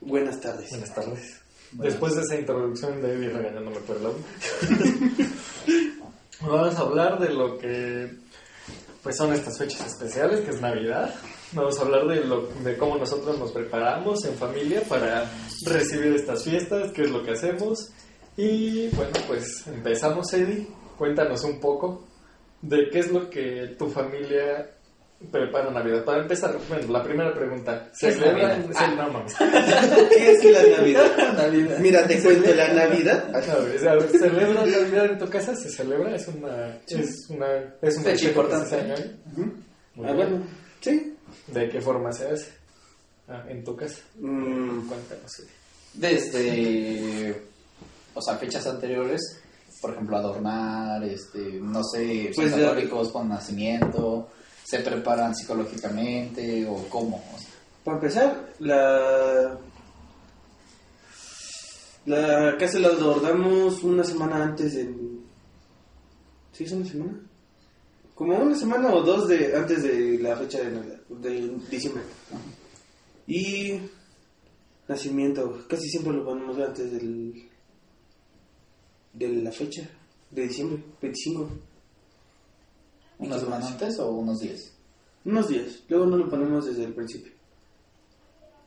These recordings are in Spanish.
Buenas tardes. Buenas tardes. Después de esa introducción de Eddie regañándome por el audio, vamos a hablar de lo que pues son estas fechas especiales, que es Navidad. Vamos a hablar de, lo, de cómo nosotros nos preparamos en familia para recibir estas fiestas, qué es lo que hacemos. Y bueno, pues empezamos, Eddie. Cuéntanos un poco de qué es lo que tu familia prepara Navidad. Para empezar, bueno, la primera pregunta. ¿Se ¿Qué es celebra? Navidad? sí, no mames. ¿Qué es la Navidad? Navidad. Mira, te cuento, la Navidad. A ver, a ver, ¿Celebras Navidad en tu casa? ¿Se celebra? Es una... Es una... Es un Fecha importante. se. Muy Ah, bien. bueno, sí. ¿De qué forma se hace? Ah, en tu casa. Mm, Cuéntanos. Desde, o sea, fechas anteriores, por ejemplo, adornar, este, no sé, Pues con nacimiento, se preparan psicológicamente o cómo. Para empezar, la. La casa la adornamos una semana antes de. ¿Sí es una semana? Como una semana o dos de antes de la fecha de Navidad, de diciembre. Y. Nacimiento, casi siempre lo ponemos antes del. de la fecha, de diciembre, 25. ¿Una semana antes o unos días? Unos días, luego no lo ponemos desde el principio.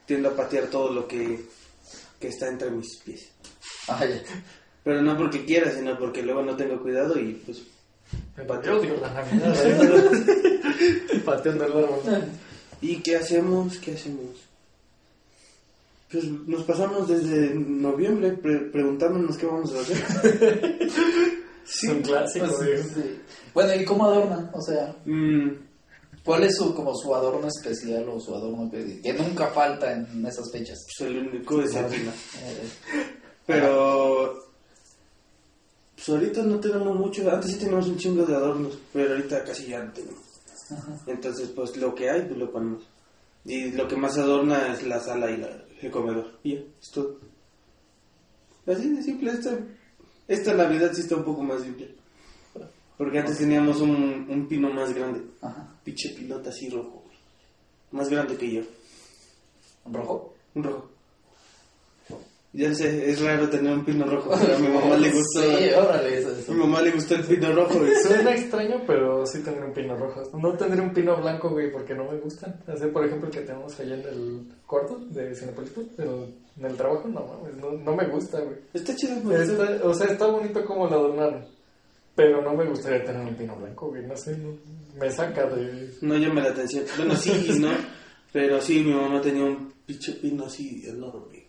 Tiendo a patear todo lo que, que está entre mis pies. Ya. Pero no porque quiera, sino porque luego no tengo cuidado y pues... Yo digo la Navidad. Pateando el árbol. ¿Y qué hacemos? ¿Qué hacemos? Pues nos pasamos desde noviembre pre- preguntándonos qué vamos a hacer. Es un clásico. Pues, digo. sí. Bueno, ¿y cómo adornan? O sea, Mm, ¿cuál es su, como su adorno especial o su adorno que, que nunca falta en esas fechas? pues el único vino. Eh, Pero... Pues ahorita no tenemos mucho, antes sí teníamos un chingo de adornos, pero ahorita casi ya no tenemos. Entonces, pues lo que hay, pues lo ponemos. Y lo que más adorna es la sala y la- el comedor. Y ya, es todo. Así de simple. Esta, esta Navidad sí está un poco más simple. Porque antes teníamos un, un pino más grande. Ajá. Pinche pilota así rojo. Más grande que yo. ¿Un rojo? Un rojo. Ya sé, es raro tener un pino rojo, pero a mi mamá le gustó. Sí, órale, eso, A eso. mi mamá le gustó el pino rojo. güey. Suena extraño, pero sí tendré un pino rojo. No tendré un pino blanco, güey, porque no me gustan. Así, por ejemplo, el que tenemos allá en el cuarto de Cinepolito, pero en el trabajo, no mames, no, no me gusta, güey. Está chido, güey. O sea, está bonito como lo adornaron, pero no me gustaría tener un pino blanco, güey. No sé, no- me saca de... No llama la atención. Bueno, sí no. Pero sí, mi mamá tenía un pinche pino así enorme.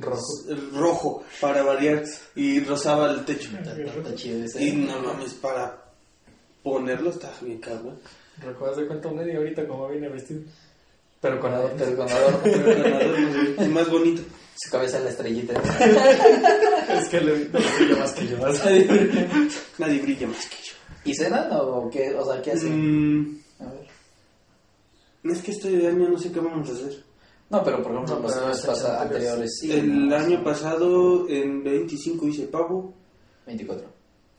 rojo. El rojo, para variar. Y rozaba el techo. Está chido ese. Y no mames, para ponerlo está bien cabrón. Haz de cuenta un Eddie ahorita como viene vestido. Pero con adorno. Pero con adorno. Pero con más bonito. Su cabeza la estrellita. Es que le brilla más que yo. más. Nadie brilla más que yo. ¿Y cenan o qué? O sea, ¿qué hacen? Mm, A ver. es que este año no sé qué vamos a hacer. No, pero por ejemplo, No, los pero años anteriores. sí. el ¿no? año pasado, en 25 hice pavo. 24.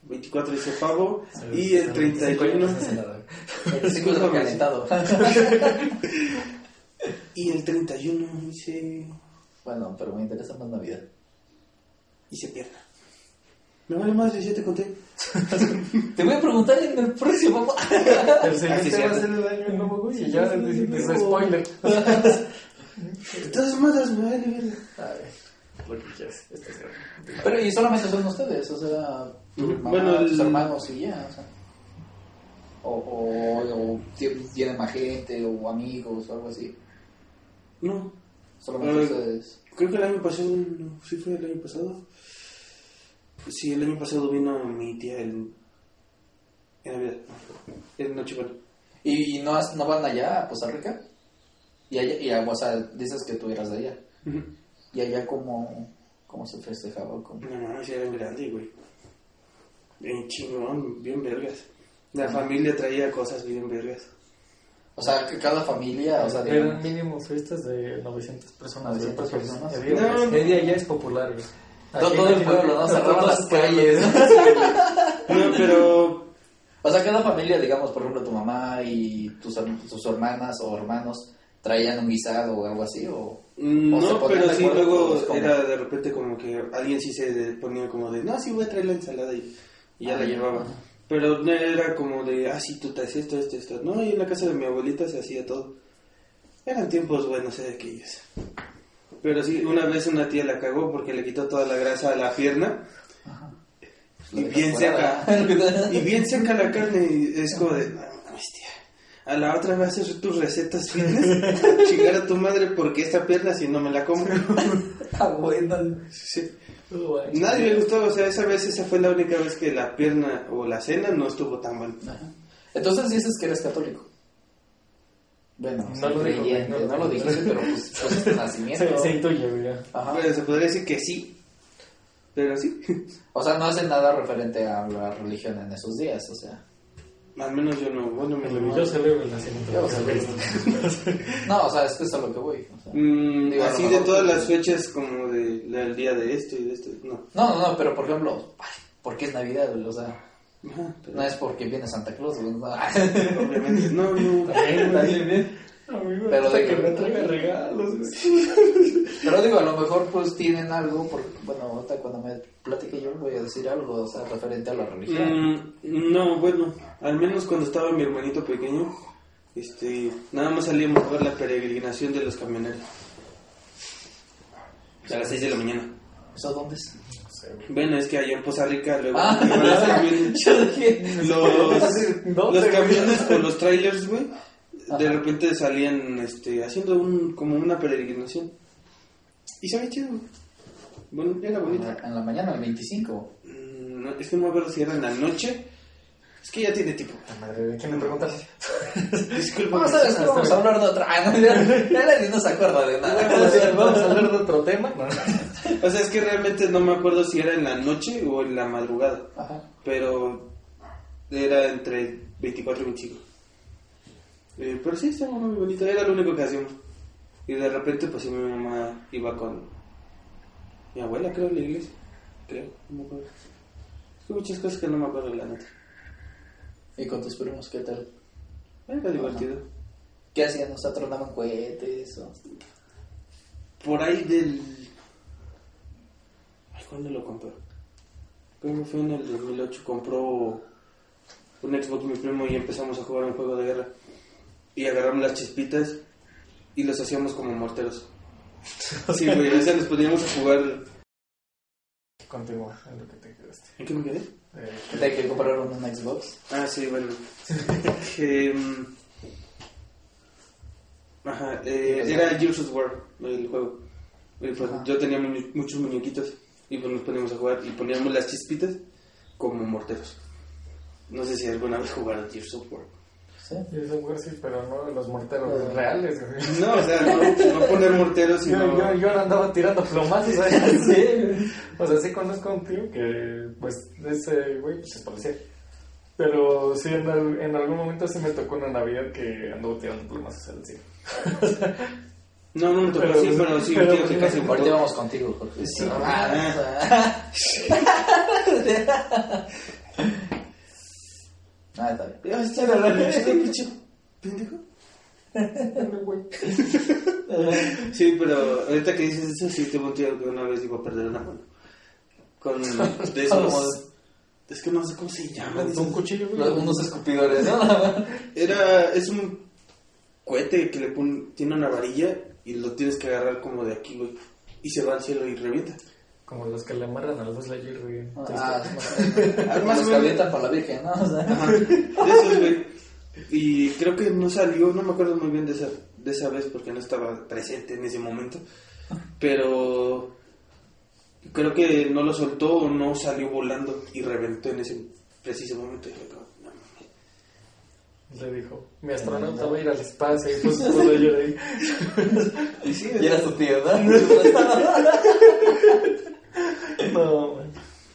24 hice pavo. Y el 31. 25 es calentado. Y el 31 hice. Bueno, pero me interesa más Navidad. Hice pierna. Me vale madre, ya te conté. Te voy a preguntar en el próximo. El siguiente va a ser el año nuevo, güey, y ya es spoiler. Todas madres, me vale verga. A ver, lo que quieras. Este pero y solamente son ustedes, o sea, tu Ujú. mamá, Bueno, el- tus hermanos y ya, o sea. O, o, o ti- tienen más gente, o amigos, o algo así. No, Solamente Eh, ustedes. creo que el año pasado. no, ¿Sí fue el año pasado? Sí, el año pasado vino mi tía en. En Navidad. En Nochebuena. ¿Y no, no van allá a Costa Rica? Y allá, y, o sea, dices que tú eras de allá. ¿Y allá cómo, cómo se festejaba? ¿Cómo? No mames, eran grandes, güey. Bien chingón, bien vergas. La familia traía cosas bien vergas. O sea, que cada familia, o sea, Eran digamos, mínimo fiestas de 900 personas. 900 güey, personas. No. Eddie allá es popular, güey. todo, el pueblo, ¿no? Cerraban las calles. No, pero. O sea, cada familia, digamos, por ejemplo, tu mamá y tus, her- tus hermanas o hermanos, traían un guisado o algo así, o... Mm, O se No, ponían pero de sí, acuerdo luego todos como- era de repente como que alguien sí se de- ponía como de, no, sí voy a traer la ensalada y, y ya Ah, la ya. llevaba. Pero no era como de, ah, sí, tú traes esto, esto, esto. No, y en la casa de mi abuelita se hacía todo. Eran tiempos buenos de aquellos. Pero sí, una vez una tía la cagó porque le quitó toda la grasa a la pierna. Y bien seca. Y bien seca la carne. Y es como de, no tía. A la otra vas a hacer tus recetas fitness. a chingar a tu madre porque esta pierna si no me la como. Ah, bueno. Sí. Nadie le gustó, o sea, esa vez, esa fue la única vez que la pierna o la cena no estuvo tan buena. Ajá. Entonces dices que eres católico. Bueno, No lo creyente, no lo no lo dijo. dijiste, pero pues, pues es tu nacimiento. Se, se intuye. Ajá. Bueno, se podría decir que sí, pero sí. O sea, no hacen nada referente a la religión en esos días, o sea. Al menos yo no, bueno, mi Yo celebro. Jesucristo. No, o sea, es que es a lo que voy. o sea. Mm, Digo, así de todas las fechas como de, del día de esto y de esto, no. No, no, no, pero por ejemplo, ay, ¿por qué es Navidad? O sea, Ajá, pero no es porque viene Santa Claus, no. obviamente, no, no. También, güey. bien, Pero de que me traiga regalos, güey. Pero digo, a lo mejor pues tienen algo, porque, bueno, ahorita cuando me platique yo voy a decir algo, o sea, referente a la religión. Mm, no, bueno, al menos cuando estaba mi hermanito pequeño, este, nada más salíamos a ver la peregrinación de los camioneros. A las 6 de la mañana. ¿Eso dónde es? Bueno, es que allá en Poza Rica luego Ah, los camiones, yo dije, los, ¿Dónde, los camiones o los trailers, güey, de Ajá. repente salían este, haciendo un, como una peregrinación. Y se ve chido. Bueno, era la, en la mañana, el 25. Mm, no, es que no me acuerdo si era en la noche. Es que ya tiene tipo. Madre, ¿de quién me preguntas? Disculpa. Vamos a, vamos a hablar de otra. Ah, no, ya, nadie no se acuerda de nada. Vamos a hablar de otro tema. No, O sea, es que realmente no me acuerdo si era en la noche o en la madrugada. Ajá. Pero era entre 24 y 25. Eh, pero sí, estaba muy bonito. Era lo único que hacíamos. Y de repente, pues sí, mi mamá iba con mi abuela, creo, a la iglesia. Creo, no me acuerdo. Es que muchas cosas que no me acuerdo, la neta. ¿Y con tus primos qué tal? Era divertido. ¿Qué hacían? O sea, tronaban cohetes o... Por ahí del. Ay, ¿cuándo lo compró? Que fue en el 2008. Compró un Xbox mi primo y empezamos a jugar un juego de guerra. Y agarramos las chispitas y los hacíamos como morteros. Sí, güey, o sea, nos poníamos a jugar. Continúa en lo que te quedaste. ¿En qué me quedé? Eh, ¿De que compraron un Xbox? Ah, sí, bueno. Que, mm, Ajá, eh, era Gears of War el juego. Y pues Ajá. yo tenía muñe- muchos muñequitos y pues nos poníamos a jugar y poníamos las chispitas como morteros. No sé si alguna vez jugaron Gears of War. Sí. y eso, güey, sí, pero no los morteros Pero- reales. No, o sea, no, no poner morteros, Yo, sino... yo, yo andaba tirando plomazos, sí. O sea, sí conozco a un tío que, pues, ese güey, pues es policía. Pero sí, en, al- en algún momento sí me tocó una Navidad que anduvo tirando plomazos al cielo. No, no me tocó Pero- así, pero sí, pero- un tío que casi Ahorita vamos contigo, Jorge. Sí. Ah, ah, está bien. Ya, está de la leche, pinche pendejo. Sí, pero ahorita que dices eso, sí tuve un tío que una vez iba a perder una mano. Con de esos... Es que no sé cómo se llama. de Un cuchillo, güey. Unos escupidores, ¿no? Era... Es un cohete que le pone... Tiene una varilla y lo tienes que agarrar como de aquí, güey. Y se va al cielo y revienta. Como los que le amarran a los Lightyear, güey. Ah, Ah, más más o los que menos. avientan para la Virgen, ¿no? O sea, Ajá, güey. Y creo que no salió, no me acuerdo muy bien de esa, de esa vez porque no estaba presente en ese momento. Pero creo que no lo soltó o no salió volando y reventó en ese preciso momento. Y fue como, no mames. Le dijo, mi astronauta va a ir al espacio y puso todo ello ahí. Y sí, y era tu tío, ¿no?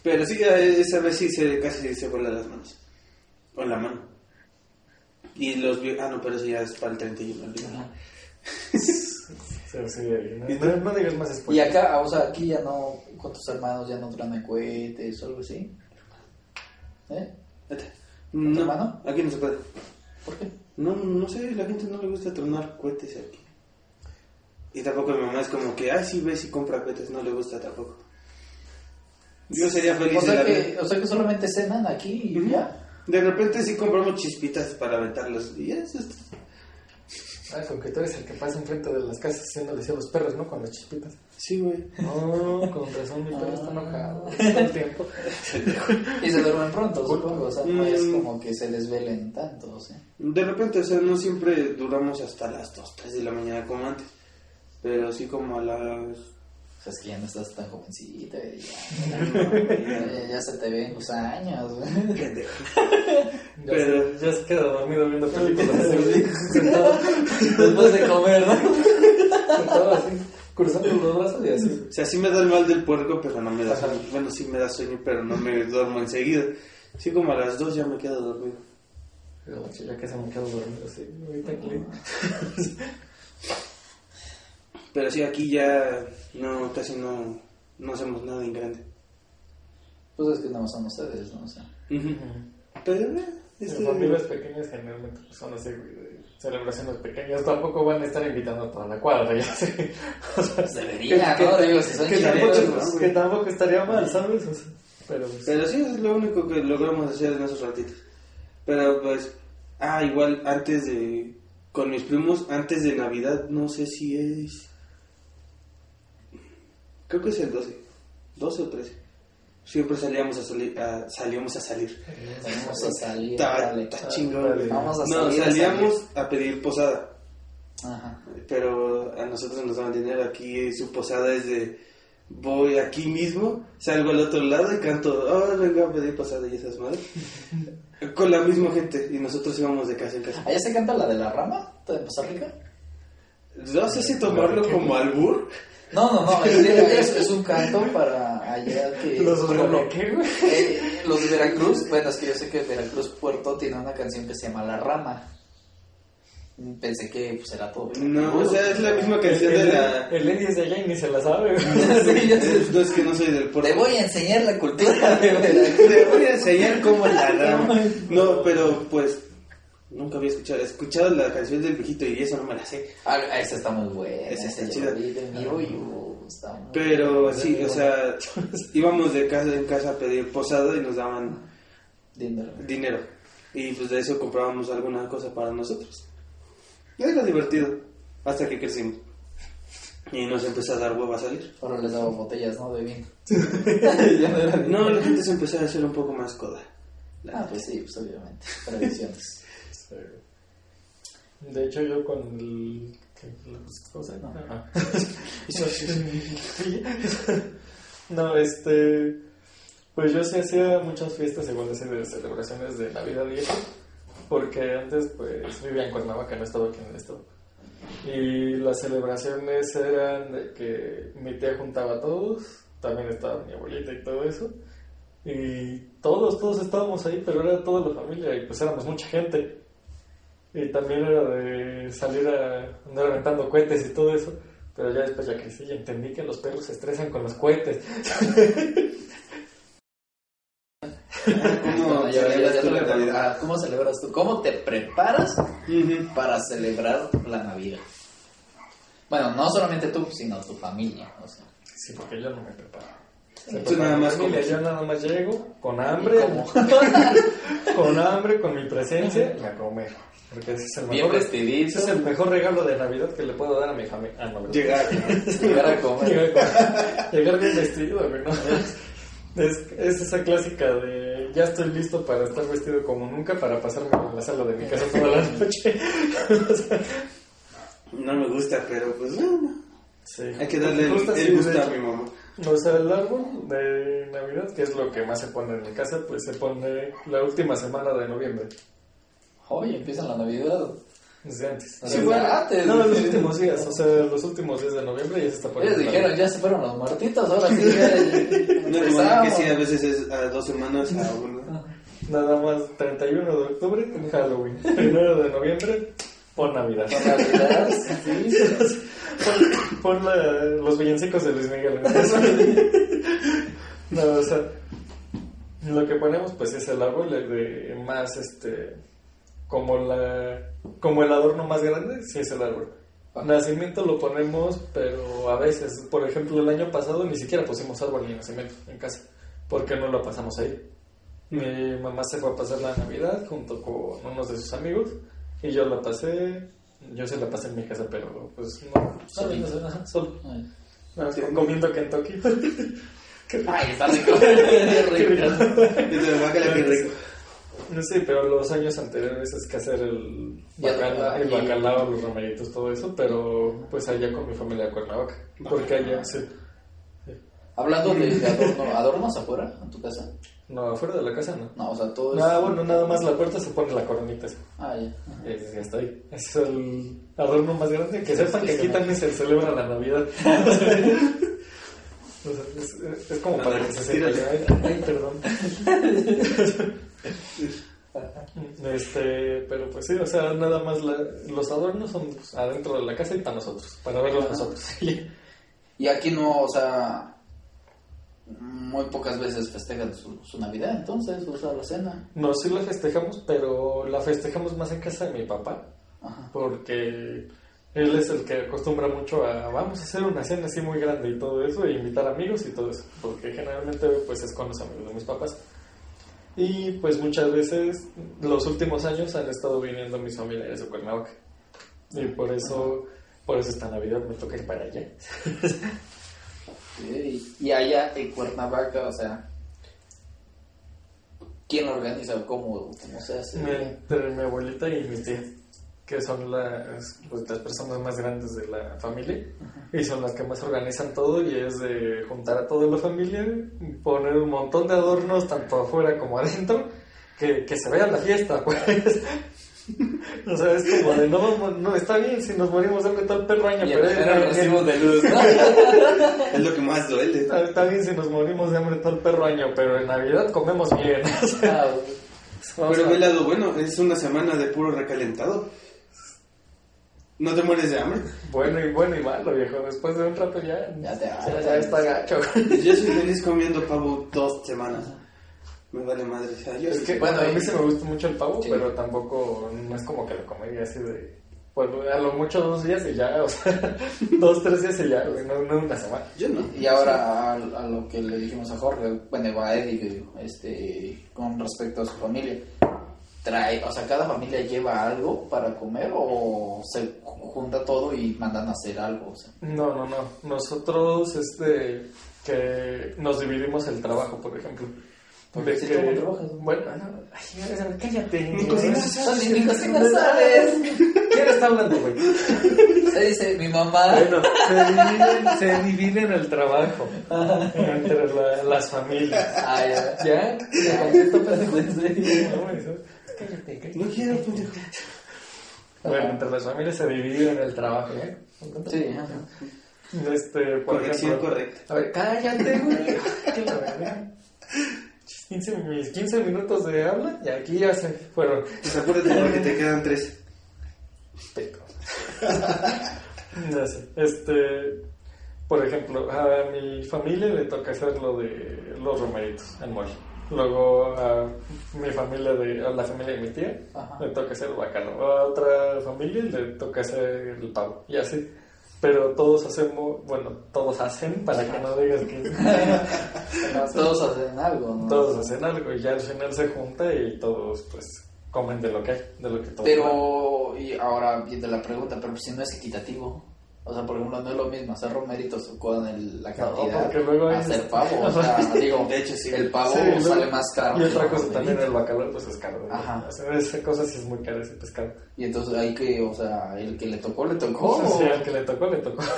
Pero sí, esa vez sí se, casi se vuela las manos. O la mano. Y los Ah, no, pero eso ya es para el 31. olvídalo. Sí, sí, no, no digas más Y spoilers. acá, o sea, aquí ya no, con tus hermanos ya no traen cohetes o algo así. ¿Eh? Vete. No, hermano? aquí no se puede. ¿Por qué? No, no sé, la gente no le gusta tronar cohetes aquí. Y tampoco mi mamá es como que, ay, sí, ves y compra cohetes, no le gusta tampoco. Yo sería feliz O de sea, vida. que, o sea que solamente cenan aquí y ya. De repente sí compramos chispitas para aventarlos. Y eso es Ah, con que tú eres el que pasa enfrente de las casas haciéndole así a los perros, ¿no? Con las chispitas. Sí, güey. No, con razón mi perro está enojado todo el tiempo. Y se duermen pronto, supongo. O sea, no es Mm. como que se desvelen tanto, o sea. De repente, o sea, no siempre duramos hasta las 2, 3 de la mañana como antes. Pero sí como a las... O sea, es que ya no estás tan jovencita y ya, ya, ya se te ven los años, güey. Pero- ya se queda dormido viendo películas así, sentado, Después de comer, ¿no? sentado así, cruzando los brazos y así. O sea, sí me da el mal del puerco, pero no me da sueño. Bueno, sí me da sueño, pero no me duermo enseguida. Sí, como a las 2 ya me quedo dormido. Pero ya que se me quedo dormido así, ahorita que... Pero sí, aquí ya no, casi no, no hacemos nada en grande. Pues es que no son ustedes, ¿no? O sea, Pero, eh, este- familias pequeñas generalmente pues, son así, celebraciones pequeñas. Tampoco van a estar invitando a toda la cuadra, ya sé. O sea, debería, ¿no? Digo, si son que, chilenos, tampoco, que tampoco estaría mal, ¿sabes? O sea, pero pues, Pero sí, es lo único que logramos hacer en esos ratitos. Pero pues, ah, igual antes de, con mis primos, antes de Navidad, no sé si es, creo que es el 12, 12 o 13. Siempre salíamos a salir, a, salíamos a salir. Vamos a salir, Está, chingón. Vamos a No, salir, a salíamos a pedir posada. Ajá. Pero a nosotros nos daban dinero. Aquí su posada es de. Voy aquí mismo, salgo al otro lado y canto. Oh, venga a pedir posada y esas madres. Con la misma gente. Y nosotros íbamos de casa en casa. ¿Allá se canta la de la rama de Costa Rica? No sé si tomarlo como albur. No, no, no, es, es, es un canto para allá que... los de qué, güey. eh, los de Veracruz, bueno, es que yo sé que Veracruz Puerto tiene una canción que se llama La Rama. Pensé que pues era todo. No, o sea, es la misma canción de la. El Eddie es de allá y ni se la sabe, güey. Sí, ya sé. No es que no soy del puerto. Te voy a enseñar la cultura de Veracruz. Te voy a enseñar cómo la rama. No, pero pues. Nunca había escuchado. He escuchado la canción del viejito y eso no me la sé. Ah, esa está muy buena. Esa está chida. uh, Pero sí, o sea, íbamos de casa en casa a pedir posada y nos daban Dinero. dinero. Y pues de eso comprábamos alguna cosa para nosotros. Y era divertido. Hasta que crecimos. Y nos empezó a dar hueva a salir. Ahora les daba botellas, ¿no? De vino. No, la gente se empezó a hacer un poco más coda. Ah, pues sí, pues obviamente. Tradiciones. Sí. De hecho, yo con el. ¿qué? ¿Cómo se llama? Ah. no, este. Pues yo sí hacía muchas fiestas igual de celebraciones de Navidad y eso. Porque antes, pues vivía en Cuernavaca, no estaba aquí en el estado. Y las celebraciones eran de que mi tía juntaba a todos, también estaba mi abuelita y todo eso. Y todos, todos estábamos ahí, pero era toda la familia y pues éramos mucha gente. Y también era de salir a andar aventando cohetes y todo eso. Pero ya después ya crecí y entendí que los perros se estresan con los cohetes. ¿Cómo No, ya- ya- ¿Cómo celebras tú? ¿Cómo te preparas Ujú. para celebrar la Navidad? Bueno, no solamente tú, sino tu familia. O sea, Sí, porque yo no me preparo. Prepara nada más comes. Yo nada más llego con hambre, con hambre, con mi presencia y a comer. Porque ese es el Bien mejor, vestidito. ese es el mejor regalo de Navidad que le puedo dar a mi familia. Ah, no. Llegar. llegar a comer. Llegar, bien vestido, güey, ¿no? Es, es esa clásica de ya estoy listo para estar vestido como nunca para pasarme en la sala de mi casa toda la noche. O sea, No me gusta, pero pues bueno. sí. Hay que darle el, Gusta, sí, el gusto a mi mamá. O sea, el árbol de Navidad, que es lo que más se pone en mi casa, pues se pone la última semana de noviembre, Oye, empieza la Navidad. desde antes. Sí, bueno, antes. No, los últimos días, o sea, los últimos días de noviembre ya se está poniendo. Ellos dijeron, ya se fueron los muertitos, ahora sí ya No es como que sí, a veces es a dos semanas a uno. Nada más 31 de octubre, en Halloween. Primero de noviembre, por Navidad. Con Navidad, sí. Pon, pon la- los villancicos de Luis Miguel. ¿no? No, o sea, lo que ponemos pues es el árbol de más, este, como la, como el adorno más grande, sí es el árbol. Nacimiento lo ponemos, pero a veces, por ejemplo, el año pasado ni siquiera pusimos árbol ni nacimiento en casa, porque no lo pasamos ahí. Mi mamá se fue a pasar la Navidad junto con unos de sus amigos y yo la pasé, yo se la pasé en mi casa, pero pues no, Solo. no, no, no, solo. Ay. Nada más comiendo Kentucky. Ay, está rico. Qué rico. No sé, pero los años anteriores es que hacer el Ya, bacalao, el y- bacalao, los romeritos, todo eso, pero pues allá con mi familia de Cuernavaca. Porque allá, sí. Hablando de, de adorno, ¿adornos afuera en tu casa? No, afuera de la casa no. No, o sea, todo es... Nada, bueno, nada más la puerta se pone la coronita. esa. Ah, ya. Y ya está ahí. Es el adorno más grande. Que sepan que aquí también se celebra la Navidad. O sea, es, es como para que se sepa. Ay, ay, perdón. Este, pero pues sí, o sea, nada más la- los adornos son pues, adentro de la casa y para nosotros, para verlos nosotros. Y aquí no, o sea, muy pocas veces festejan su, su Navidad, entonces, o sea, la cena. No, sí la festejamos, pero la festejamos más en casa de mi papá, Ajá. porque él es el que acostumbra mucho a vamos a hacer una cena así muy grande y todo eso, e invitar amigos y todo eso, porque generalmente pues es con los amigos de mis papás. Y pues muchas veces, los últimos años han estado viniendo mis familiares de Cuernavaca. Y por eso, por eso esta Navidad me toca ir para allá. Ok. Y allá en Cuernavaca, o sea, ¿quién organiza o cómo, cómo se hace? Entre mi abuelita y mi tía, que son las, pues, las personas más grandes de la familia y son las que más organizan todo y es de juntar a toda la familia, poner un montón de adornos tanto afuera como adentro, que, que se vea la fiesta, pues. O sea, es como de, no, vamos- no, está bien si nos morimos de hambre todo el perro año, Y pero el es- recibo de luz, ¿no? Es lo que más duele. está, está bien si nos morimos de hambre todo el perro año, pero en Navidad comemos bien. O sea, Ah, Pero a- ve el lado bueno, es una semana de puro recalentado. No te mueres de hambre. Bueno y bueno y malo, viejo. Después de un rato ya, Ya te ya, ya está gacho. Yo soy feliz comiendo pavo dos semanas. Me vale madre. O sea, yo Es sí- que, Bueno, a mí sí me gusta mucho el pavo, Sí. pero tampoco no es como que lo comería así de. Pues a lo mucho dos días y ya, o sea, dos, tres días y ya, güey, no, no una semana. Yo no. Y ahora a, a lo que le dijimos a Jorge, bueno, a Eddie, este, con respecto a su familia, trae, o sea, cada familia lleva algo para comer o se junta todo y mandan a hacer algo, o sea. No, no, no. Nosotros, este, que nos dividimos el trabajo, por ejemplo. Porque De si que- tú no trabajas, ¿no? Bueno, no, ay, cállate. Cocinar sabes. ¿Quién está hablando, güey? Se dice mi mamá. Bueno, se dividen, se dividen el trabajo entre la- las familias. Ah, ya. ¿Ya? Cállate, cállate. No quiero, pendejo. Bueno, entre las familias se dividen el trabajo, ¿eh? Sí, ajá. Este, por Corrección ejemplo. correcta. A ver, cállate, güey. ¿Qué la verdad? 15, mis 15 minutos de habla y aquí ya se fueron. Pues apúrate porque te quedan tres. Peco. No sé, Este, por ejemplo, a mi familia le toca hacer lo de los romeritos en mole. Luego a mi familia de, a la familia de mi tía Ajá. le toca hacer el bacalao. A otra familia le toca hacer el pavo. Y así. Pero todos hacemos, bueno, todos hacen para que no digas que Todos hacen algo, ¿no? todos hacen algo y ya al final se junta y todos pues comen de lo que hay, de lo que todos. Pero, y ahora viendo la pregunta, pero si no es equitativo. O sea, por ejemplo, no es lo mismo hacer romeritos con el- la No, cantidad porque luego hacer pavo. O sea, digo, De hecho, sí. el pavo Sí, sale más caro. Y otra el cosa también, el bacalao pues es caro. ¿no? Ajá. O sea, esa cosa sí es muy cara ese pescado. Y entonces hay que, o sea, el que le tocó, le tocó. O sea, al que le tocó, le tocó.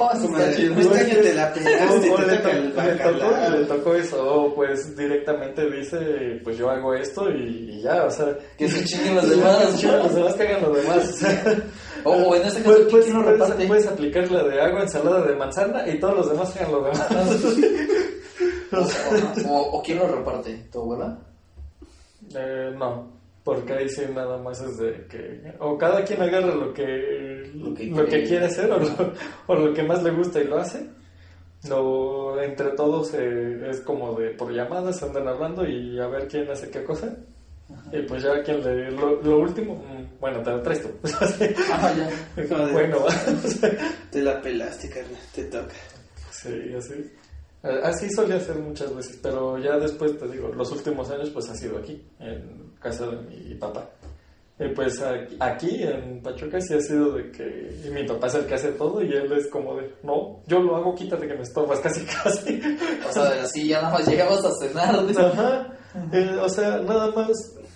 Oh, chido. Este año te la O, pelaste, o le, el tocó, le tocó eso, o pues directamente dice, pues yo hago esto y, y ya, o sea, Que se chinguen los que demás. los demás que hagan lo demás. O sea, O, en este caso, Puedes, ¿quién, quién lo puedes- puedes aplicar la de agua, ensalada de manzana y todos los demás hagan lo demás. O, o- o quién lo reparte? ¿Tu abuela? Eh, no, porque ahí sí nada más es de que o cada quien agarra lo que Lo lo que quiere. quiere hacer o lo, o lo que más le gusta y lo hace. No, entre todos eh, es como de por llamadas andan hablando y a ver quién hace qué cosa Y pues ya quien le, lo, lo último, mm, bueno, te lo traes tú. Ajá, ya. Bueno, Te la pelaste, carnal, te toca. sí, así. Eh, Así solía hacer muchas veces, pero ya después, te digo, los últimos años pues ha sido aquí, en casa de mi papá. Y pues aquí, aquí en Pachuca sí ha sido de que y mi papá es el que hace todo y él es como de, no, yo lo hago, quítate que me estorbas, casi casi. O sea, así ya nada más llegamos a cenar. ¿no? Ajá. Eh, o sea, nada más,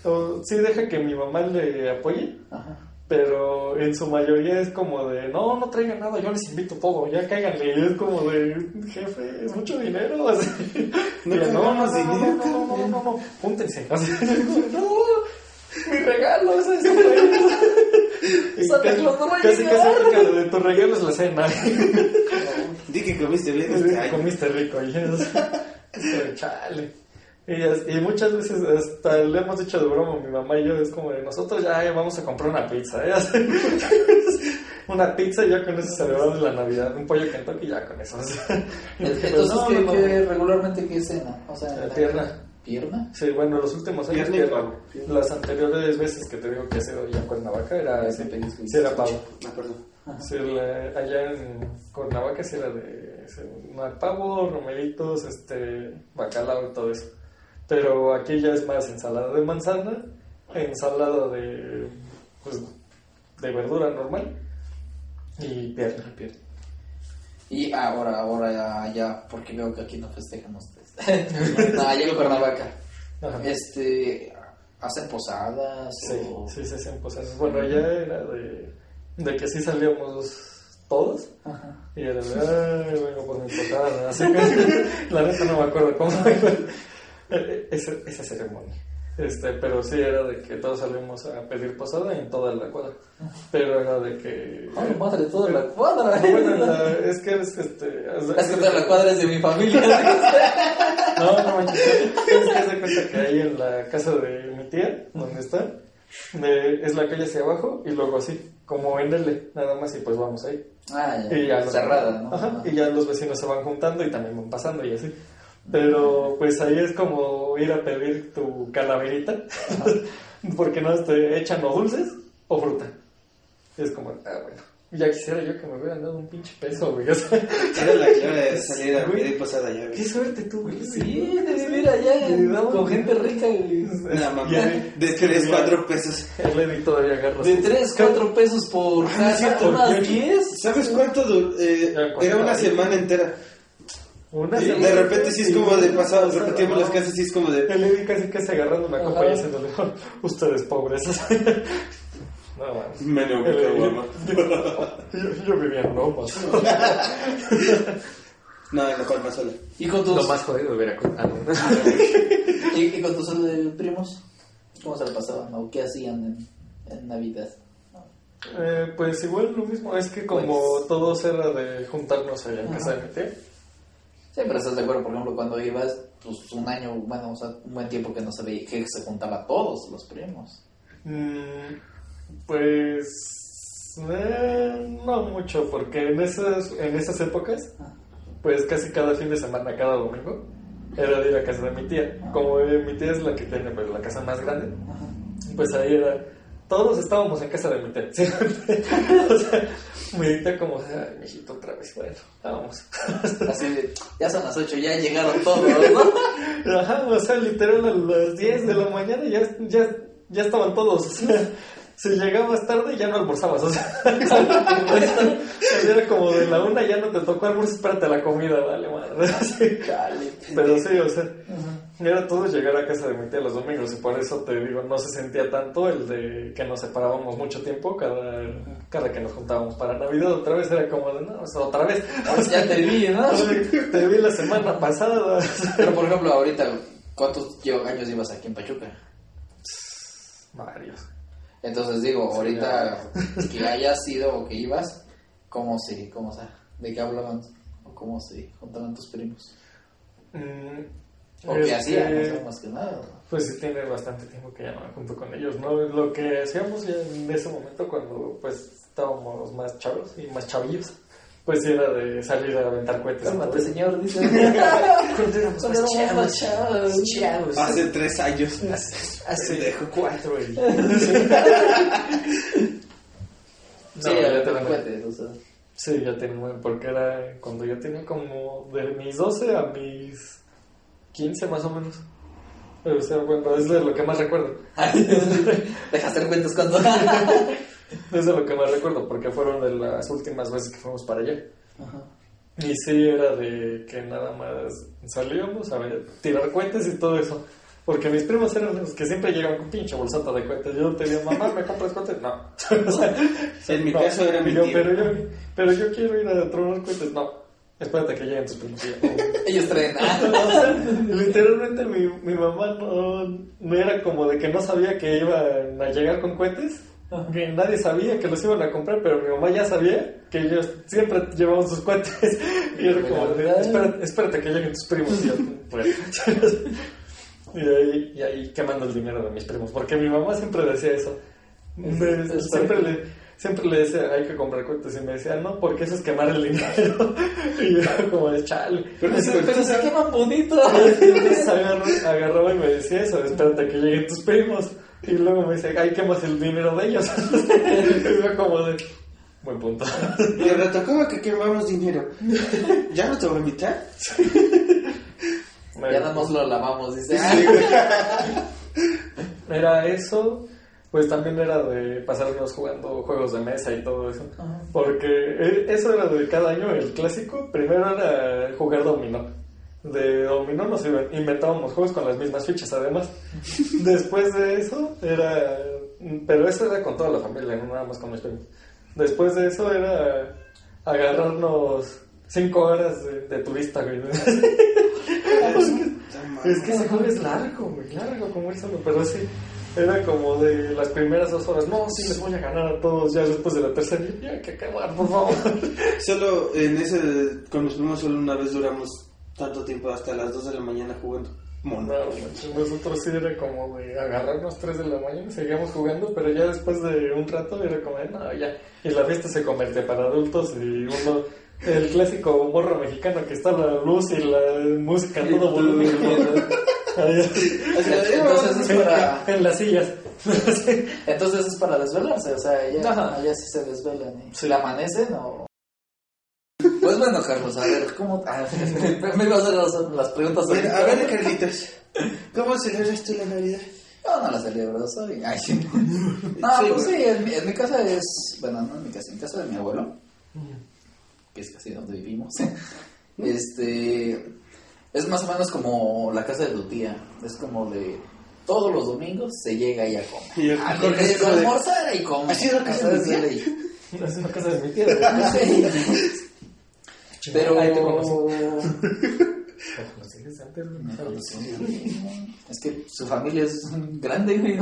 o, sí deja que mi mamá le apoye, Ajá. pero en su mayoría es como de, no, no traigan nada, yo les invito todo, ya cáiganle. Y es como de, jefe, es mucho dinero. Así. No no, no, no, no, dinero, no, no, no, no, no, júntense. Así, no, mi regalo es eso. Y Santa Claus no va a casi, casi, de tu regalo es la cena. Di que comiste bien este. Comiste rico y es, es como, chale. Y, as- y muchas veces hasta le hemos dicho de broma mi mamá y yo, es como de nosotros ya eh, vamos a comprar una pizza, ¿eh? Una pizza y ya con eso celebramos la Navidad, un pollo Kentucky y ya con eso. o sea. Y dije, pues, Entonces, no, ¿qué, no, qué regularmente qué cena? O sea, La pierna. ¿Pierna? Sí, bueno, los últimos años Pierna. Las anteriores veces que te digo que ha sido ya en Cuernavaca era, sí, sí era pavo. Perdón. Sí, la- allá en Cuernavaca sí era de sí, pavo, romeritos, este, bacalao y todo eso. Pero aquí ya es más ensalada de manzana, ensalada de, pues, de verdura normal y pierna. pierna. Y ahora, ahora ya, ya, porque veo que aquí no festejan ustedes. no, allá en Cuernavaca. Ajá. Este, ¿hacen posadas? Sí, o... sí, se hacían posadas. Bueno, allá era de, de que sí salíamos todos. Ajá. Y era de, ay, vengo por mi posada. Así que, la neta no me acuerdo cómo esa, esa ceremonia. Este, pero sí era de que todos salimos a pedir posada en toda la cuadra. Pero era de que. Ay, madre, toda la cuadra. No, bueno, la- es que es este. Es que toda la cuadra es de mi familia. No, no manches. Es que de cuenta que ahí en la casa de mi tía, donde está, de- es la calle hacia abajo y luego así, como en L, nada más, y pues vamos ahí. ah, ya. Y ya los- Cerrada, ¿no? Ajá, y ya los vecinos se van juntando y también van pasando y así. Pero pues ahí es como ir a pedir tu calaverita, porque no te echan o dulces o fruta. Y es como, ah, bueno, ya quisiera yo que me hubieran dado un pinche peso, güey. O sea, Era la clave de salir a pedir posada ya, qué güey. suerte tú, güey. Sí, de vivir allá no, con gente rica. güey. Nada más. Ya, De 3, 4 pesos. El Levi todavía agarra De su- 3, 4 pesos por Ah, casa, cierto, unas yo- 10. ¿Sabes cuánto? eh, era una semana entera. Una Y de repente sí es como de pasado, repetimos las casas, sí es como de... El casi casi agarrando una copa y haciéndole, ustedes pobres. no, mames. Menos que guama. yo, yo vivía en Lomas. No, en la Palma sola. ¿Y con tus, Lo más jodido de Veracruz. Ah, no. y, y con tus eh, primos? ¿Cómo se la pasaban? ¿O qué hacían en, en Navidad? Eh, pues igual lo mismo, es que como Pues- todos era de juntarnos allá en casa de mi tía. Sí, pero estás de acuerdo, por ejemplo, cuando ibas, pues un año, bueno, o sea, un buen tiempo que no se veía, que se juntaba todos los primos. Mm, pues eh, no mucho, porque en esas, en esas épocas, pues casi cada fin de semana, cada domingo, era de ir a casa de mi tía. Como eh, mi tía es la que tiene pues, la casa más grande, pues ahí era, todos estábamos en casa de mi tía. siempre. o sea, tía como, ay, mijito, otra vez, bueno, vamos. Así de, ya son las 8, ya llegaron todos, ¿no? Ajá, o sea, literal a las 10 de la mañana ya, ya, ya estaban todos. O sea, si llegabas tarde ya no almorzabas. O sea, era como de la una ya no te tocó almuerzo, espérate la comida, vale, madre. Pero sí, o sea, era todo llegar a casa de mi tía los domingos y por eso te digo, no se sentía tanto el de que nos separábamos mucho tiempo cada, cada que nos juntábamos para Navidad. Otra vez era como de, no, o sea, otra vez. Pues ya te vi, ¿no? Te vi la semana pasada. Pero por ejemplo, ahorita, ¿cuántos años ibas aquí en Pachuca? Varios. Entonces digo, ahorita que hayas ido o que ibas, ¿cómo se, cómo se, de qué hablaban? ¿O cómo se juntaban tus primos? Mm, ¿O qué este, hacían? No sé, más que nada. Pues sí, tiene bastante tiempo que ya no me junto con ellos, ¿no? Lo que hacíamos ya en ese momento cuando pues estábamos más chavos y más chavillos, pues sí era de salir a aventar cohetes. Cálmate, señor, dice. Cuando éramos Cuando más chavos, más chavos. Hace tres años. Hace Pendejo. cuatro. y- Sí, No, ya a tenía- cohetes, o sea. Sí, ya tenía porque era cuando yo tenía como de mis 12 a mis 15 más o menos. O sea, bueno, es de lo que más recuerdo. Deja hacer cuentas cuando. Es de lo que más recuerdo, porque fueron de las últimas veces que fuimos para allá. Ajá. Y sí, era de que nada más salíamos a ver, tirar cohetes y todo eso. Porque mis primos eran los que siempre llegaban con pinche bolsota de cohetes. Yo te digo, mamá, ¿me compras cohetes? No. O sea, En mi no. caso era mi yo, tío. pero yo, pero yo quiero ir a tronar cohetes. No. Espérate que lleguen tus primos. Ellos traen. ah, O sea, literalmente mi, mi mamá no, no era como de que no sabía que iban a llegar con cohetes, que nadie sabía que los iban a comprar, pero mi mamá ya sabía que ellos siempre llevaban sus cohetes. Y era como de, espérate, espérate que lleguen tus primos. Y yo. Y ahí, y ahí quemando el dinero de mis primos, porque mi mamá siempre decía eso. Me- Es- es siempre, le, siempre le decía, hay que comprar cohetes. Y me decía, no, porque eso es quemar el dinero. y yo como de chale. Pero es Pero se queman bonito. Entonces agarró, agarraba y me decía eso, espérate que lleguen tus primos. Y luego me dice, ay, quemas el dinero de ellos. y yo como de, buen punto. Pero tocaba que quemamos dinero. ¿Ya no te voy a invitar? Ya nada más lo lavamos, dice. Era eso, pues también era de pasarnos jugando juegos de mesa y todo eso. Ajá. Porque eh, eso era de cada año el clásico. Primero era jugar dominó. De dominó nos inventábamos juegos con las mismas fichas además. Después de eso era... Pero eso era con toda la familia, no nada más con mis primos. Después de eso era agarrarnos cinco horas de, de turista, güey. Es que ese juego es largo, muy largo, como él solo, pero sí. Era como de las primeras dos horas. No, sí, les voy a ganar a todos. Ya después de la tercera, ya hay que acabar, por favor. Solo en ese, con mis primos solo una vez duramos tanto tiempo, hasta las 2 de la mañana jugando. Mono. No, nosotros sí era como de agarrarnos 3 de la mañana, seguíamos jugando, pero ya después de un rato era como de, no, ya. Y la fiesta se convierte para adultos y uno, el clásico morro mexicano que está la luz y la música todo volumen. Entonces es para. en las sillas. Entonces es para desvelarse, o sea, ella, sí se desvelan. ¿y Sí. ¿La amanecen o.? Pues bueno, Carlos, a ver, ¿cómo.? ah, me iba a hacer las, las preguntas Bueno, a ver, Carlitos, ¿cómo celebras tú la Navidad? Yo no la celebro, soy. Ay. No, Sí, pues sí, en, mi- en mi casa es. Bueno, no en mi casa, en casa de mi abuelo, que es casi donde vivimos. Este. Es más o menos como la casa de tu tía. Es como de. Todos los domingos se llega y a comer. Y el- a como de- almorzar y comer. ¿Así es la casa de tu tía? Sí. Es una casa de mi tía. Pero. Ahí te. Es que su familia es grande, bien.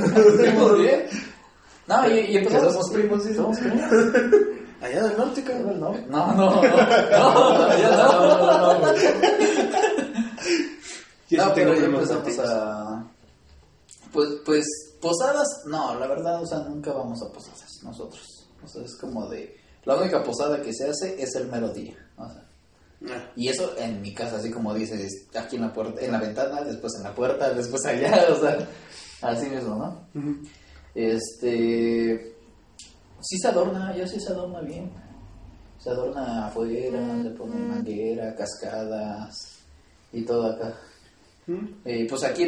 No, y, y empezamos. Somos primos, sí. Somos primos. Allá del norte, cabrón. No, no, no. No, ya no. Yo sí No, tengo pero empezamos a. Pues, pues, posadas, no, la verdad, o sea, nunca vamos a posadas nosotros. O sea, es como de. La única posada que se hace es el mero día. O sea, Ah, y eso en mi casa, así como dices, aquí en la puerta, en la ventana, después en la puerta, después allá, o sea, así mismo, ¿no? Este. Sí se adorna, ya sí se adorna bien. Se adorna afuera, se pone manguera, cascadas y todo acá. ¿Mm? Eh, pues aquí,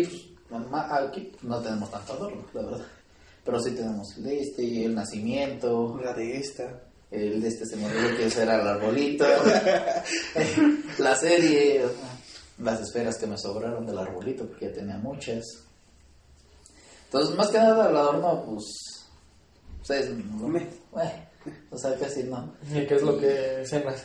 pues, aquí no tenemos tanto adorno, la verdad. Pero sí tenemos el este, el nacimiento, La de esta. el de este se me olvidó que ese era el arbolito, la serie, las esferas que me sobraron del arbolito porque ya tenía muchas. Entonces, más que nada, el adorno, pues. pues es, Me. eh, o sea, casi no. ¿Y qué es lo que cenas?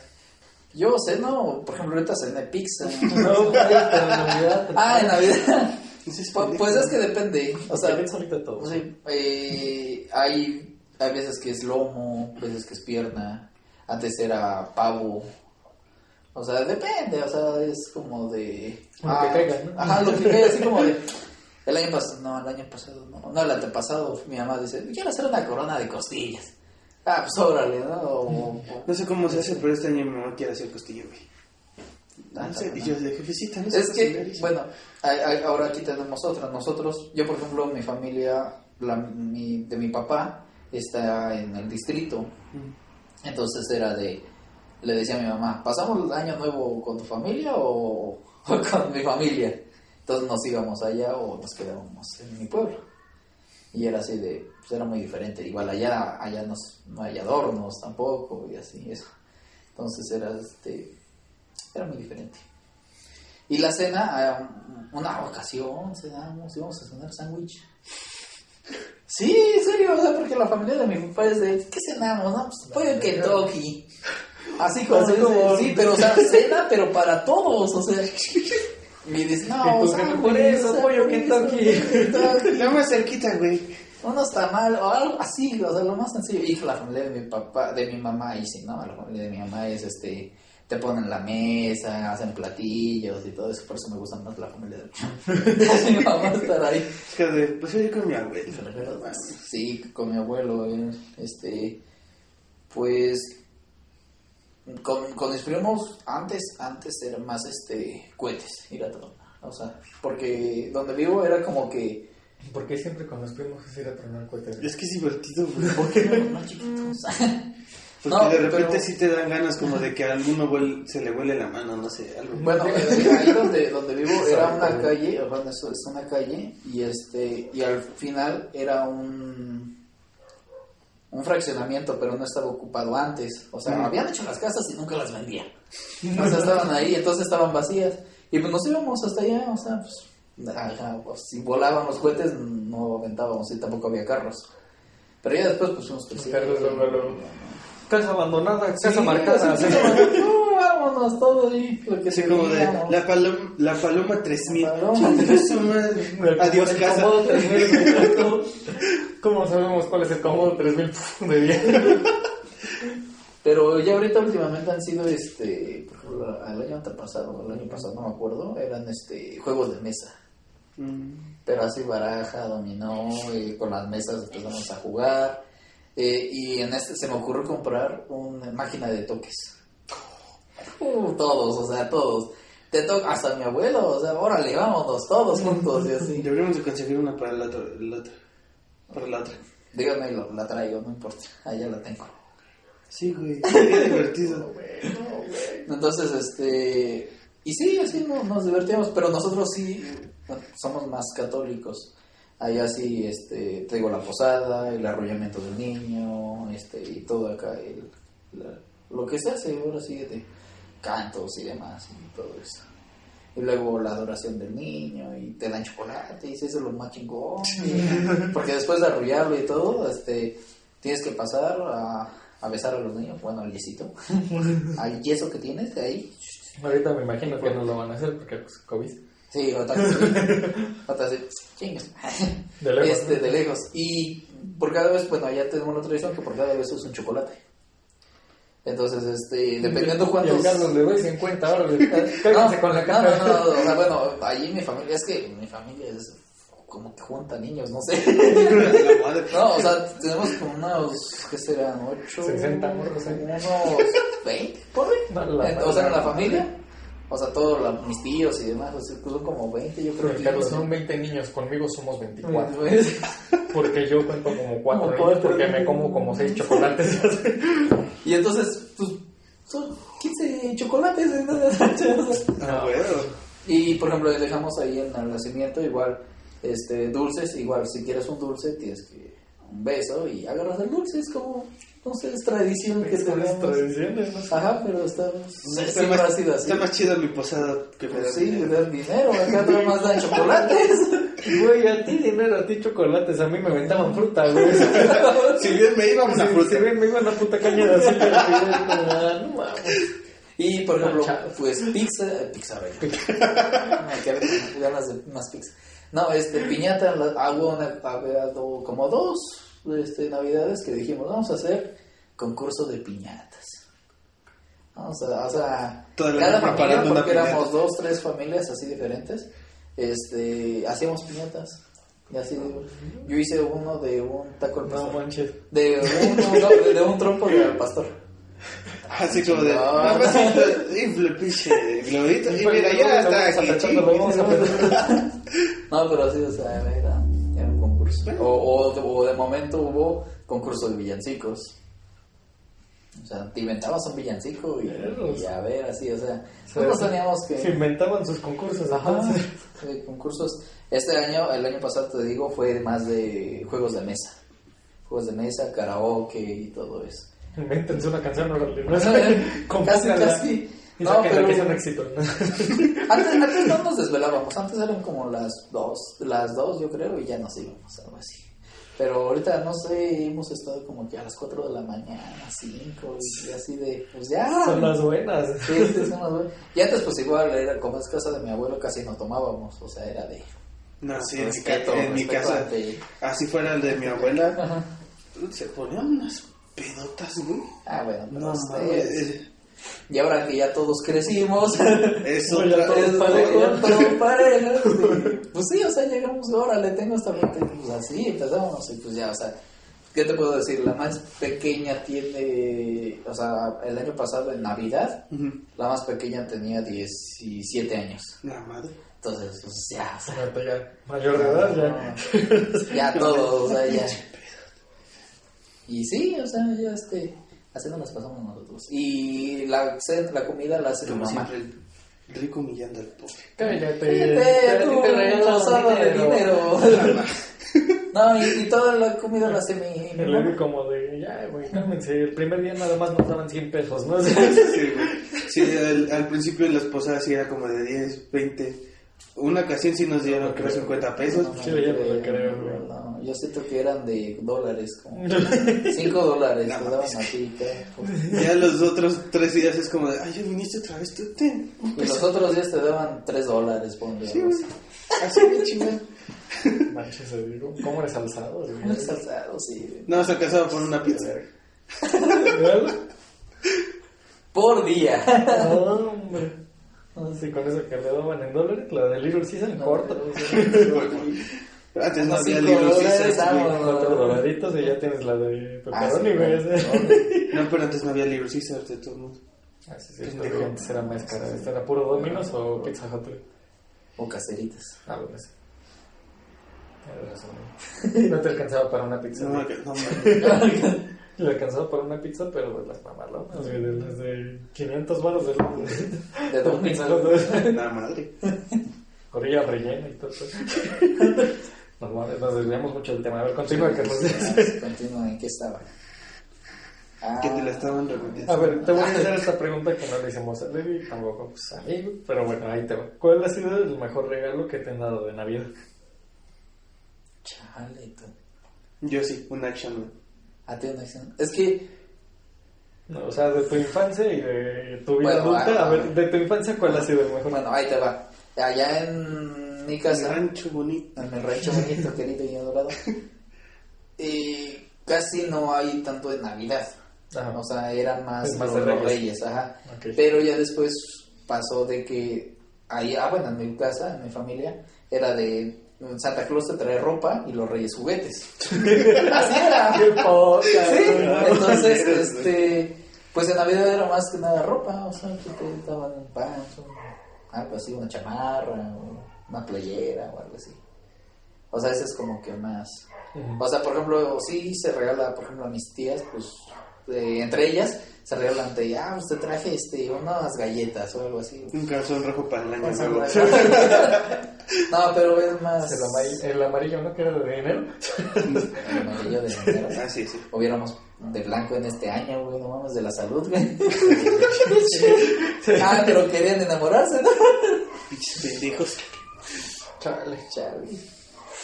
Yo ceno, por ejemplo, ahorita cené pizza. No, en Navidad. ah, en Navidad. Ese es Pu- pendejo. Pues es que depende. O sea, solito todo. sí, eh, hay, hay veces que es lomo, veces que es pierna. Antes era pavo. O sea, depende. O sea, es como de. Lo que caiga, ¿no? Ajá, lo que caiga, así como de. El año pasado, no, el año pasado, no, no, el antepasado, mi mamá dice, quiero hacer una corona de costillas. Ah, pues órale, ¿no? O- No sé cómo se hace, pero este año mi mamá quiere hacer costillo, güey. Ah, No sé, y yo de jefecita, no sé Es que, eso. bueno, ahora aquí tenemos otra. Nosotros, yo por ejemplo, mi familia, la, mi, de mi papá, está en el distrito. Mm. Entonces era de, le decía a mi mamá, ¿pasamos el año nuevo con tu familia o, o con mi familia? Entonces nos íbamos allá o nos quedábamos en mi pueblo. Y era así de, pues era muy diferente. Igual allá, allá nos, no hay adornos tampoco y así, eso. Entonces era, este, era muy diferente. Y la cena, eh, una ocasión, cenamos, íbamos a cenar sándwich. Sí, en serio, o sea, porque la familia de mi papá es de, ¿qué cenamos? No, pues pollo Kentucky. Así como, Así como- sí, pero o sea, cena, pero para todos, o sea. Y dices, no, o sea, pollo por eso, Kentucky. Kentucky. Ya más cerquita, güey. Unos tamal o algo así, o sea, lo más sencillo. Y la familia de mi papá, de mi mamá, y sí, ¿no? La familia de mi mamá es este, te ponen la mesa, hacen platillos y todo eso, por eso me gusta más la familia de mi mamá estar ahí. Es que pues yo con mi abuelo. Sí, con mi abuelo, eh, este, pues, con, con mis primos, antes, antes era más, este, cohetes, ir a tronar, o sea, porque donde vivo era como que, ¿Por qué siempre con los primos es ir a tronar cohetes? Es que es divertido, güey. ¿por qué no, no chiquitos? Porque No, de repente pero- sí te dan ganas como de que a alguno huele- se le huele la mano, no sé, algo. Bueno, eh, ahí donde, donde vivo era una calle, bueno, eso es una calle, y este, y al final era un un fraccionamiento, pero no estaba ocupado antes. O sea, Mm. habían hecho las casas y nunca las vendían. O sea, estaban ahí, entonces estaban vacías. Y pues nos íbamos hasta allá, o sea, pues, ajá, pues, si volaban los cohetes, no aventábamos y tampoco había carros. Pero ya después, pues, fuimos creciendo. carros. Casa abandonada, Sí, casa marcada. así, sí. vámonos todo ahí, lo que se como de la paloma, la paloma 3000. La paloma. Chinga su madre. El Adiós, casa. Comodo 3000. ¿Cómo sabemos cuál es el Comodo 3000 Puf, de bien? Pero ya ahorita últimamente han sido, este, por ejemplo, el año antepasado, el año pasado no me acuerdo, eran este juegos de mesa. Mm. Pero así baraja, dominó, y con las mesas empezamos a jugar. eh, y en este se me ocurrió comprar una máquina de toques. Uh, todos, o sea, todos. Te toca hasta mi abuelo, o sea, órale, vámonos todos juntos y así. Deberíamos de conseguir una para la otra. La otra. Para la otra. Díganme, lo- la traigo, no importa, allá la tengo. Sí, güey. Sería divertido. Entonces, este. Y sí, así no- nos divertíamos, pero nosotros sí somos más católicos. Allá sí, este, te digo, la posada, el arrollamiento del niño, este, y todo acá, el, la- lo que se hace ahora sí de cantos y demás, y todo eso. Y luego la adoración del niño, y te dan chocolate, y eso es lo más chingón. y- porque después de arrollarlo y todo, este, tienes que pasar a, a besar a los niños, bueno, al yesito, al yeso que tienes de ahí. Ahorita me imagino que no lo van a hacer porque pues COVID. Sí, otra vez, otra vez, chingas. De lejos. Este, de lejos. Y por cada vez, bueno, ya tenemos la tradición que por cada vez es un chocolate. Entonces, este, dependiendo Y cuántos... al Carlos le doy 50 ahora. Cállense no, con la no, cara. no, no, o sea, bueno, allí mi familia, es que mi familia es como que junta niños, no sé. No, o sea, tenemos como unos, ¿qué serán? ¿Ocho? 60 morros. Unos 20, por ahí. No, la o sea, en la madre. familia, o sea, todos la- mis tíos y demás, o sea, pues son como 20, yo creo que... Carlos, son 20 niños, conmigo somos 24. Pues, Porque yo cuento como 4 Como niños, cuatro. porque me como como 6 chocolates. Y entonces, pues, son 15 chocolates. entonces, Ah, bueno. y por ejemplo, dejamos ahí en el nacimiento igual este dulces, igual si quieres un dulce tienes que un beso y agarras el dulce, es como, no sé, es tradición que tenemos. tradiciones, no sé. Ajá, pero está, Está siempre más, ha sido así. está más chido mi posada que me Pues sí, dinero. le dan dinero, acá nada más dan chocolates. Güey, a ti dinero, a ti chocolates, a mí me aventaban fruta, güey. Si bien me iba una Sí, fruta. Si ven, me iba una puta caña de azúcar. y yo como, ah, no mames. Y por ejemplo, Manchado. pues pizza, eh, pizza. Me quedé con ganas de más pizza. No, este, piñata, una, había como dos este, navidades que dijimos, vamos a hacer concurso de piñatas. Vamos a, o sea, cada familia, preparando una porque éramos piñata. dos, tres familias así diferentes, este, hacíamos piñatas. Y así, yo hice uno de un taco al No pastor. manches. De un, no, de, de un trompo de al pastor. Así como de. No. Pinche globito. Y mira, ya está aquí. No, pero sí, o sea, concurso. O, o, o de momento hubo concurso de villancicos. O sea, te inventabas un villancico y, y a ver, así, o sea, nosotros teníamos que... Se inventaban sus concursos. Ajá, concursos. Este año, el año pasado, te digo, fue más de juegos de mesa. Juegos de mesa, karaoke y todo eso. Invéntense una canción, órale. casi, Compónganla casi. No, sáquenla pero que sea un éxito. antes, antes no nos desvelábamos, antes eran como las dos, las dos yo creo, y ya nos íbamos, algo así. Pero ahorita, no sé, hemos estado como que a las 4 de la mañana, 5, y así de, pues ya. Son las buenas. Sí, sí, son las buenas. Y antes, pues igual, era como es casa de mi abuelo, casi no tomábamos, o sea, era de. No, sí, en mi, respeto, en mi casa, ante- así fuera el de mi abuela, Ajá. se ponían unas pedotas, güey. Ah, bueno, pero No ustedes- mames. Y ahora que ya todos crecimos, Es Oye, otra. todos es parejos. ya todo parejo, sí. Pues sí, o sea, llegamos, órale, tengo esta mente, pues así empezamos, y pues ya, o sea, ¿qué te puedo decir? La más pequeña tiene, o sea, el año pasado en Navidad, la más pequeña tenía 17 años. La madre. Entonces, pues ya, o sea, ya Mayor de edad, ya. ya todo, o sea, ya. Y sí, o sea, ya este, así nos las pasamos nosotros. Y la, la comida la hace Como mamá. siempre, el rico humillando al pobre. Cállate. Cállate, tú, te regalan pasada de dinero. No, y, y toda la comida la hace mi, mi El mamá. Como de, ya, güey, cálmense. El primer día nada más nos daban 100 pesos, ¿no? Sí, güey. Sí, al, al principio las posadas sí era como de 10, 20. Una ocasión sí nos dieron, creo, 50 pesos. No, Sí, ya no lo creo, creo, güey. Yo siento que eran de dólares, como 5 dólares, te daban así. que- Ya los otros tres días es como de, ay, ya viniste otra vez, tú ten. Y los peso". otros días te daban 3 dólares, ponle. Sí, así. De chingón. Manches, te digo. ¿Cómo eres alzado? güey? Muy salsado, sí. No, se alcanzaba por una pizza. ¿Verdad? Por día. No, hombre. No sé, con eso que le daban en dólares, la de Little Caesar en corto. Antes no había libros dólares, vámonos. Cuatro y ya tienes la de Ah, sí, pepperoni, güey. No, pero antes no había libros Caesar de todo el mundo. Ah, sí, sí, pero antes era más cara. ¿Este era puro Domino's o Pizza Hut? O caseritas. Ah, bueno, sí. Tienes razón, güey. No te alcanzaba para una pizza. No, no, mames. Le alcanzaba para una pizza, pero de las mamalonas, de las de 500 baros de De de Domino's. Pizza Hut, güey. la madre. Orilla rellena y todo eso. No mames, nos desviamos mucho del tema. A ver, continúa, Carlos. Continúa, ¿en qué estaba? Ah, Que te la estaban remitiendo. A ver, te voy a hacer esta pregunta que no le hicimos a Levi, tampoco pues, a mí, pero bueno, ahí te va. ¿Cuál ha sido el mejor regalo que te han dado de Navidad? Chale, tú. Yo sí, un action, güey. A ti una acción. Es que, No, o sea, de tu infancia y de tu vida Bueno, adulta, ah, a ver, de tu infancia, ¿cuál ha sido el mejor? bueno, ahí te va. Allá en mi casa, rancho bonito. en el rancho bonito, querido y adorado, eh, casi no hay tanto de Navidad. Ajá. O sea, eran más, Es más los, de los Reyes. reyes, ajá. Pero ya después pasó de que ahí, ah, bueno, en mi casa, en mi familia, era de Santa Claus te trae ropa y los reyes juguetes. Así era. ¡Qué poca! Sí, entonces, este, pues en Navidad era más que nada ropa, o sea, que te daban un pancho, algo así, una chamarra, o una playera o algo así. O sea, ese es como que más. O sea, por ejemplo, sí se regala, por ejemplo, a mis tías, pues, eh, entre ellas, se regalan de, ah, te traje este, unas galletas o algo así. Un calzón rojo para el año nuevo. no, pero es más. El, amarillo, el amarillo, ¿no? Que era de dinero. El amarillo de dinero. Ah, sí, sí. Hubiéramos de blanco en este año, güey, no mames, de la salud, güey. Ah, pero querían enamorarse, ¿no? Pinches pendejos. Chale, chale.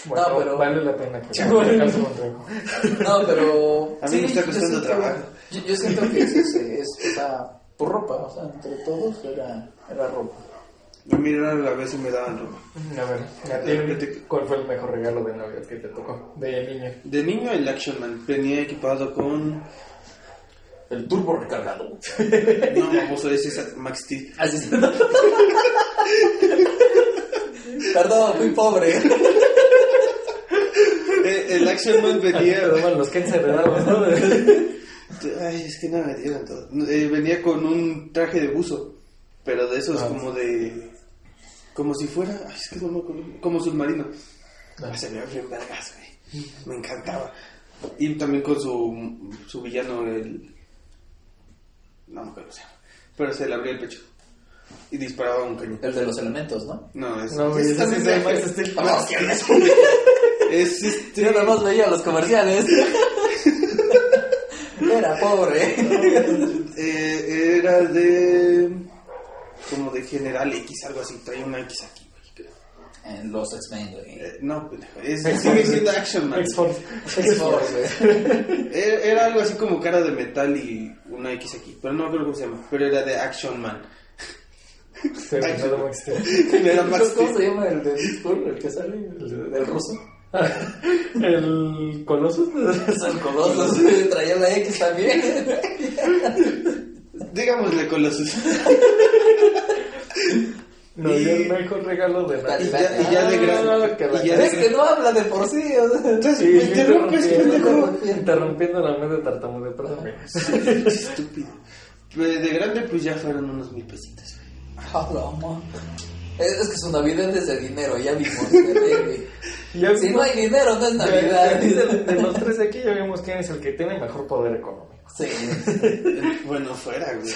Bueno, No, pero- vale la pena que Chale. No, pero. A mí me está yo costando trabajo. Yo, yo siento que es, es, es, o sea, por ropa, o sea, entre todos era, era ropa. A mí rara la vez sí me daban ropa. A ver, a ti, ¿cuál fue el mejor regalo de Navidad que te tocó? De niño. De niño el Action Man venía equipado con... El turbo recargado. No, baboso, ese es Max Steel. Así es. Perdón, muy pobre. el Action Man venía. Bueno, los que encerrados, ¿no? Ay, es que no me dieron todo. Eh, venía con un traje de buzo, pero de esos Ah. como de. Como si fuera. Ay, es que no me acuerdo, Como submarino. Ah. Se veía bien vergas, güey. Me encantaba. Y también con su, su villano, el. No me acuerdo cómo se llama. Pero se le abría el pecho. Y disparaba un cañón. El de los elementos, ¿no? No, es. No, es de- ese estilo. Ah, Es este. Yo nada más veía los comerciales. Era pobre. Eh, era de. Como de General X, algo así. Traía una X aquí. En los X-Men, güey. Eh, no. Es, sigue siendo Action Man. X-Force. X-Force. Era, era algo así como cara de metal y una X aquí. Pero no me acuerdo cómo se llama. Pero era de Action Man. Sí, nada más Max ¿Cómo se llama el de Discord, el que sale? El del ruso. El Colossus. El Colossus. Traía la X también. Digámosle Colossus. No, Y- yo el mejor regalo de Y Navidad. ya, y ya de Ah, gran. y ya de Es que no habla de por sí. o sea. Entonces, Sí, interrumpes, interrumpiendo, pendejo. interrumpiendo la media tartamude, perdón. Estúpido. De grande, pues ya fueron unos mil pesitos. Ah, la ma- Es, es que su Navidad es de dinero, ya vimos. Ya Si no hay dinero, no es ya- Navidad. De, de los tres de aquí ya vimos quién es el que tiene mejor poder económico. Sí. Bueno, fuera, güey.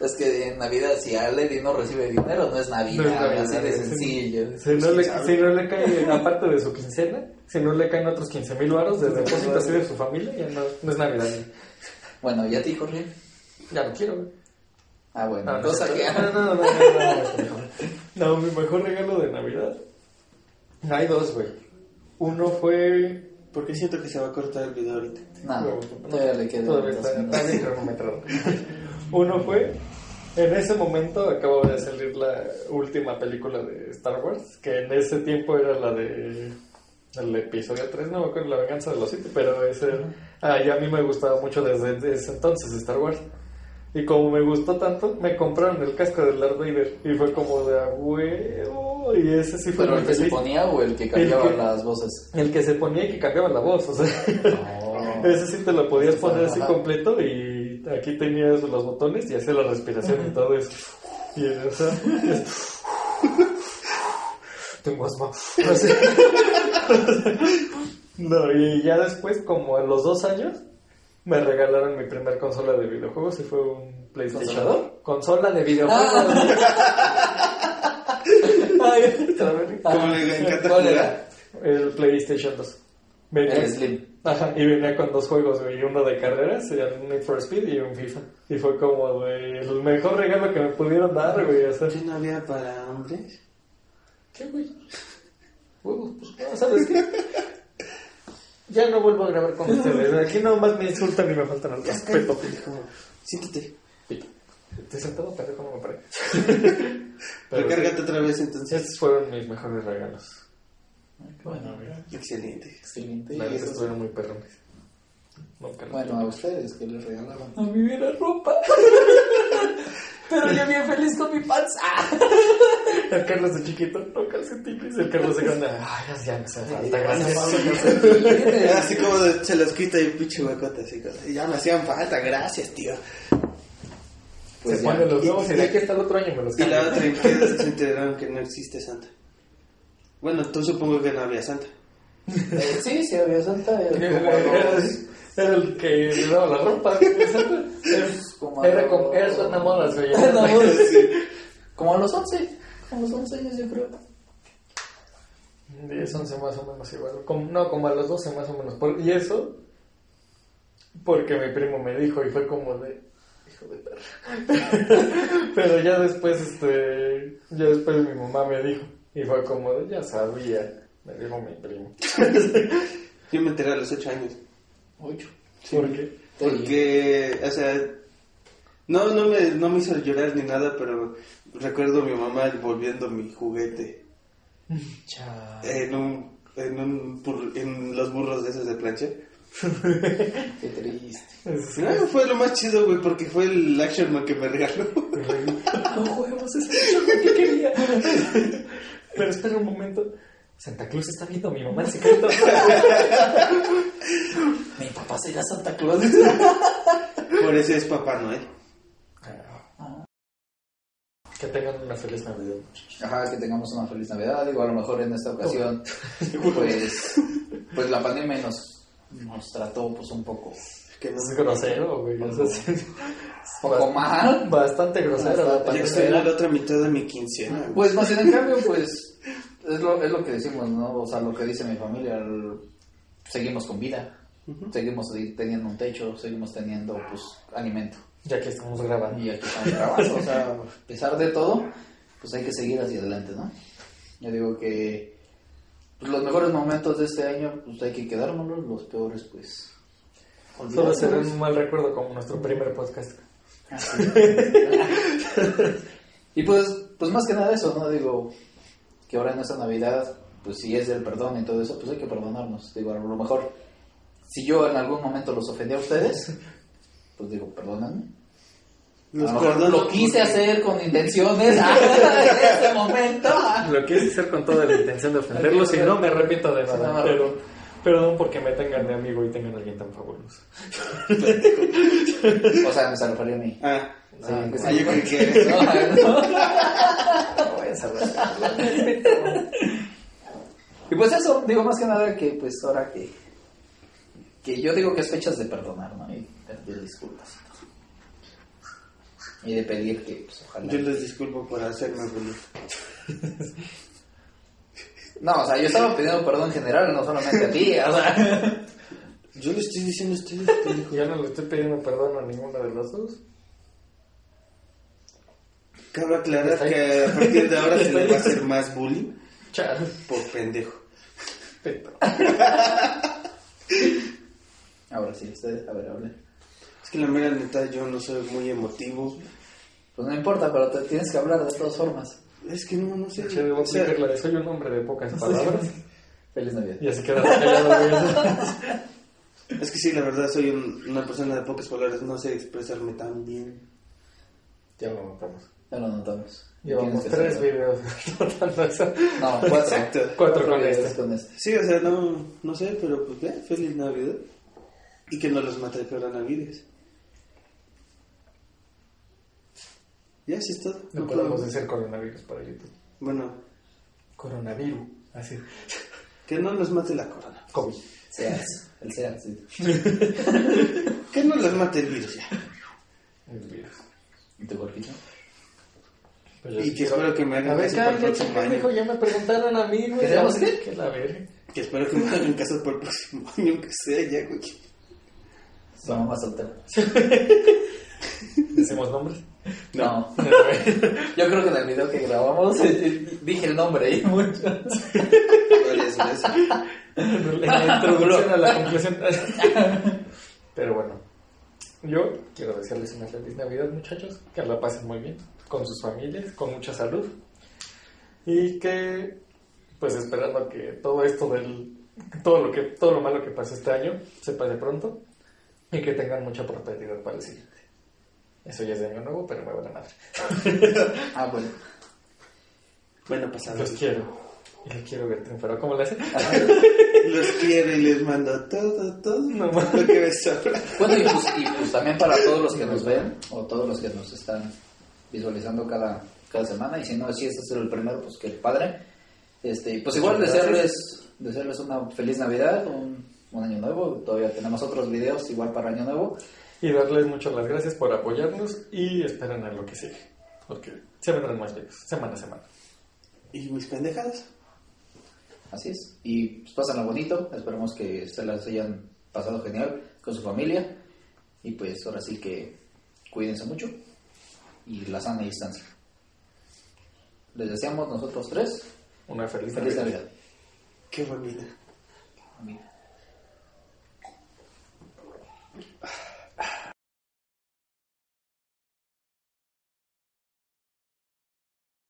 Es que en Navidad, si Lady no recibe dinero, no es Navidad. No es Navidad, así de sencillo. Si no, le, si no le cae, aparte de su quincena, si no le caen otros 15 mil baros de depósito así de su familia, ya no, no es Navidad. Bueno, ¿y a ti, Jorge? Ya no quiero, güey. Ah, bueno. No, no, que... no, no, no, no, no, no, no, mi mejor regalo de Navidad. Hay dos, güey. Uno fue. Porque siento que se va a cortar el video ahorita. No, todavía le queda Todavía dos está, minutos. está bien cronometrado. Uno fue. En ese momento acababa de salir la última película de Star Wars, que en ese tiempo era la de. El episodio 3, no me acuerdo, La venganza de los Sith, pero ese. Ah, y a mí me gustaba mucho desde, desde ese entonces Star Wars. Y como me gustó tanto, me compraron el casco de Darth Vader. Y fue como de a huevo. Y ese sí fue ¿Pero el que se ponía o el que cambiaba que- las voces? El que se ponía y que cambiaba la voz, o sea. Oh. Ese sí te lo podías poner así completo y aquí tenías los botones y hacía la respiración y todo eso. Y o sea, es- tengo asma. Así. No, y ya después, como a los dos años, me regalaron mi primer consola de videojuegos y fue un PlayStation. Consola de videojuegos. Ay, otra vez. Como le encanta ¿Cuál era? El PlayStation 2. Venía- El Slim. Ajá, y venía con dos juegos, güey, uno de carreras, el Need for Speed y un FIFA. Y fue como, güey, el mejor regalo que me pudieron dar, güey, o sea, ¿Qué no había para hombres? ¿qué, güey? Huevos, pues, no, ¿sabes qué? Ya no vuelvo a grabar con ustedes, aquí nomás me insultan y me faltan al respeto. Siéntate. Estoy sentado, pendejo, no me paré. Recárgate otra vez entonces. Estos fueron mis mejores regalos. Bueno, Excelente. excelente. La estuvieron muy perrones. Bueno, a ustedes que les regalaban. A mí era ropa. Pero yo bien feliz con mi panza. El Carlos de chiquito, no calcetines. El Carlos de grande, ay, ya me hace falta, gracias. Así como de- se los quita y pinche huecote así. como, Ya me hacían falta, gracias, tío. Pues se ya. pone los nuevos y de aquí hasta el otro año me los Y la cambio. otra, ¿en qué se enteraron que no existe Santa? Bueno, tú supongo que no había Santa. Eh, sí, sí, había Santa. Era el que le daba la ropa. Era, como era como, era su como a los 11. A los 11 años, yo creo. 10, 11 más o menos igual. Como- no, como a los 12 más o menos. Por- y eso, porque mi primo me dijo y fue como de, hijo de perra. Pero ya después, este, ya después mi mamá me dijo y fue como de, ya sabía, me dijo mi primo. Yo me enteré a los 8 años. 8. ¿Por qué? Porque, o sea, no, no, me, no me hizo llorar ni nada, pero recuerdo a mi mamá envolviendo mi juguete Chao. en un, en un, en los burros de esos de plancha. Qué triste. No, fue lo más chido, güey, porque fue el Action Man que me regaló. No ese es lo que quería. Pero espera un momento. Santa Claus está viendo a mi mamá en secreto. Mi papá será Santa Claus. Por eso es Papá Noel. Que tengan una feliz Navidad. Ajá, que tengamos una feliz Navidad. Digo, a lo mejor en esta ocasión, pues, pues la pandemia nos, nos trató pues un poco, Que no Es grosero, güey. o sea, sí. un poco mal. Bastante grosero la Ya estoy en la otra mitad de mi quincena. güey. Pues más en cambio, pues es lo, es lo que decimos, ¿no? O sea, lo que dice mi familia, el- seguimos con vida, seguimos teniendo un techo, seguimos teniendo, pues, alimento. Ya que estamos grabando. Y aquí estamos grabando, o sea, a pesar de todo, pues hay que seguir hacia adelante, ¿no? Yo digo que pues, los mejores momentos de este año, pues hay que quedárnoslos, los peores, pues... Solo será un mal recuerdo como nuestro primer podcast. y pues, pues más que nada eso, ¿no? Digo, que ahora en esta Navidad, pues si es del perdón y todo eso, pues hay que perdonarnos. Digo, a lo mejor, si yo en algún momento los ofendí a ustedes, pues digo, perdónenme. Los lo mejor perdono lo quise porque- hacer con intenciones en ese momento. Lo quise hacer con toda la intención de ofenderlos y no me arrepiento de Sí, no nada. me Pero perdón porque me tengan de amigo y tengan a alguien tan fabuloso. O sea, me se refería a mí. Ah, Sí, Ah, que ah, sí. yo creí que No, no. No voy a saber. Y pues eso, digo más que nada que pues ahora que que yo digo que es fechas de perdonar, ¿no? Y pedir disculpas. Y de pedir que pues ojalá. yo les disculpo por hacerme feliz. No, o sea, yo estaba pidiendo perdón en general, no solamente a ti, o sea. Yo le estoy diciendo a ustedes, pendejo. Ya no le estoy pidiendo perdón a ninguno de los dos. Cabe aclarar que a partir de ahora se le va a hacer más bullying Chao. por pendejo. Peto. Ahora sí, ustedes, a ver, hable. Es que la mera neta yo no soy muy emotivo. Pues no importa, pero te tienes que hablar de todas formas. Es que no, no sé. Che, debo O sea, aplicar la de soy un hombre de pocas palabras. Feliz Navidad. Y así queda es que sí, la verdad soy un- una persona de pocas palabras. No sé expresarme tan bien. Ya lo notamos. Ya lo notamos. Llevamos tres hacerlo. videos tratando eso. No, cuatro. Exacto. Cuatro con este. con este. Sí, o sea, no, no sé, pero pues ya, feliz Navidad. Y que no los mate el coronavirus. Ya, eso es todo. No No podemos puedo- decir coronavirus para YouTube. Bueno, Coronavirus. Así. que no los mate la corona. COVID. Seas, el Seas, sí. Que no los mate el virus ya. El virus. ¿Y tu cuerpito? Pues Y que espero que me hagan caso para el próximo año. ya me preguntaron a mí, güey. ¿Queremos Ya, qué? Que la verga. Que espero que me hagan caso para el próximo año, aunque sea ya, güey. Su mamá soltera. ¿Decimos nombres? No. Yo creo que en el video que grabamos dije el nombre y mucho. A la conclusión. Pero bueno, yo quiero desearles una feliz Navidad, muchachos. Que la pasen muy bien con sus familias, con mucha salud. Y que, pues esperando que todo esto del. Todo lo, que, todo lo malo que pasó este año se pase pronto y que tengan mucha prosperidad para el siguiente. Eso ya es de año nuevo, pero me vale madre. Ah, bueno. Bueno, pasado. Los quiero. Y los quiero ver triunfar. ¿Cómo le hacen? Los quiero y les mando todo, todo. No lo que me. Bueno, y pues, y pues también para todos los que nos ven o todos los que nos están visualizando cada, cada semana. Y si no, si este es el primero, pues que padre. Este, pues igual desearles, desearles una feliz Navidad, un, un año nuevo. Todavía tenemos otros videos igual para año nuevo. Y darles muchas las gracias por apoyarnos y esperen a lo que sigue. Porque se vendrán más videos, semana a semana. ¿Y mis pendejadas? Así es. Y pues pásenlo bonito. Esperemos que se las hayan pasado genial con su familia. Y pues ahora sí que cuídense mucho. Y la sana distancia. Les deseamos nosotros tres Una feliz, feliz Navidad. Navidad. Qué bonita.